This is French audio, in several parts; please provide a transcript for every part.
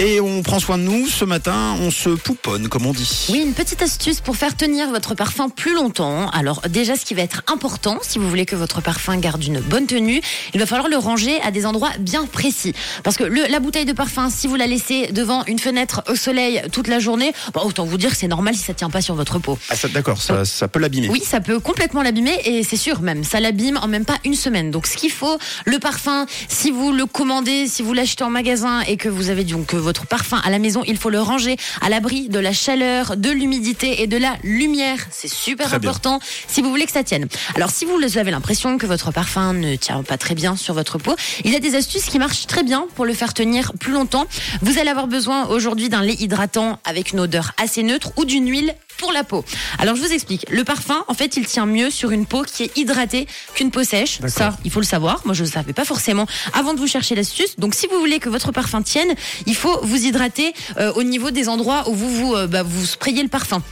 Et on prend soin de nous. Ce matin, on se pouponne, comme on dit. Oui, une petite astuce pour faire tenir votre parfum plus longtemps. Alors déjà, ce qui va être important, si vous voulez que votre parfum garde une bonne tenue, il va falloir le ranger à des endroits bien précis. Parce que le- la bouteille de parfum, si vous la laissez devant une fenêtre au soleil toute la journée, bah, autant vous dire que c'est normal si ça tient pas sur votre peau. Ah, d'accord, ça, ça peut l'abîmer. Oui, ça peut complètement l'abîmer et c'est sûr même, ça l'abîme en même pas une semaine. Donc ce qu'il faut, le parfum, si vous le commandez, si vous l'achetez en magasin et que vous avez donc euh, votre parfum à la maison, il faut le ranger à l'abri de la chaleur, de l'humidité et de la lumière. C'est super Très bien. important si vous voulez que ça tienne. Alors si vous avez l'impression que votre parfum ne tient pas très bien sur votre peau, il y a des astuces qui marchent très bien pour le faire tenir plus longtemps. Vous allez avoir besoin aujourd'hui d'un lait hydratant avec une odeur assez neutre ou d'une huile pour la peau. Alors je vous explique. Le parfum, en fait, il tient mieux sur une peau qui est hydratée qu'une peau sèche. Ça, il faut le savoir. Moi, je ne le savais pas forcément avant de vous chercher l'astuce. Donc, si vous voulez que votre parfum tienne, il faut vous hydrater euh, au niveau des endroits où vous vous, euh, bah, vous sprayez le parfum.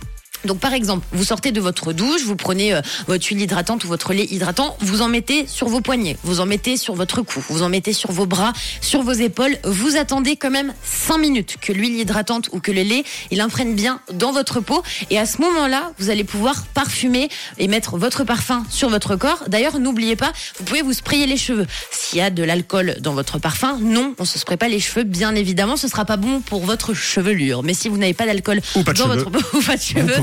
Donc par exemple, vous sortez de votre douche, vous prenez euh, votre huile hydratante ou votre lait hydratant, vous en mettez sur vos poignets, vous en mettez sur votre cou, vous en mettez sur vos bras, sur vos épaules. Vous attendez quand même 5 minutes que l'huile hydratante ou que le lait, il imprègne bien dans votre peau et à ce moment-là, vous allez pouvoir parfumer et mettre votre parfum sur votre corps. D'ailleurs, n'oubliez pas, vous pouvez vous sprayer les cheveux. S'il y a de l'alcool dans votre parfum, non, on se spraye pas les cheveux, bien évidemment, ce sera pas bon pour votre chevelure. Mais si vous n'avez pas d'alcool dans cheveux. votre peau ou pas de cheveux,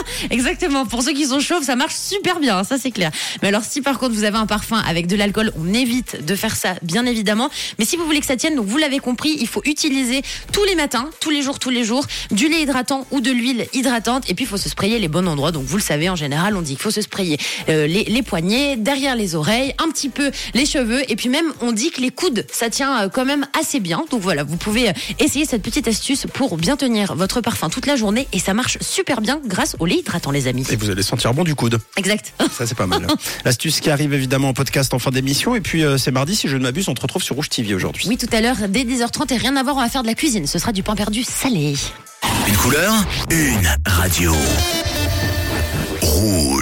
Exactement. Pour ceux qui sont chauves, ça marche super bien, ça c'est clair. Mais alors si par contre vous avez un parfum avec de l'alcool, on évite de faire ça, bien évidemment. Mais si vous voulez que ça tienne, donc vous l'avez compris, il faut utiliser tous les matins, tous les jours, tous les jours, du lait hydratant ou de l'huile hydratante. Et puis il faut se sprayer les bons endroits. Donc vous le savez, en général, on dit qu'il faut se sprayer euh, les, les poignets, derrière les oreilles, un petit peu les cheveux. Et puis même, on dit que les coudes, ça tient euh, quand même assez bien. Donc voilà, vous pouvez euh, essayer cette petite astuce pour bien tenir votre parfum toute la journée. Et ça marche super bien grâce au hydratant, les amis. Et vous allez sentir bon du coude. Exact. Ça, c'est pas mal. L'astuce qui arrive évidemment en podcast en fin d'émission. Et puis, euh, c'est mardi, si je ne m'abuse, on te retrouve sur Rouge TV aujourd'hui. Oui, tout à l'heure, dès 10h30, et rien à voir, on va faire de la cuisine. Ce sera du pain perdu salé. Une couleur, une radio. Rouge.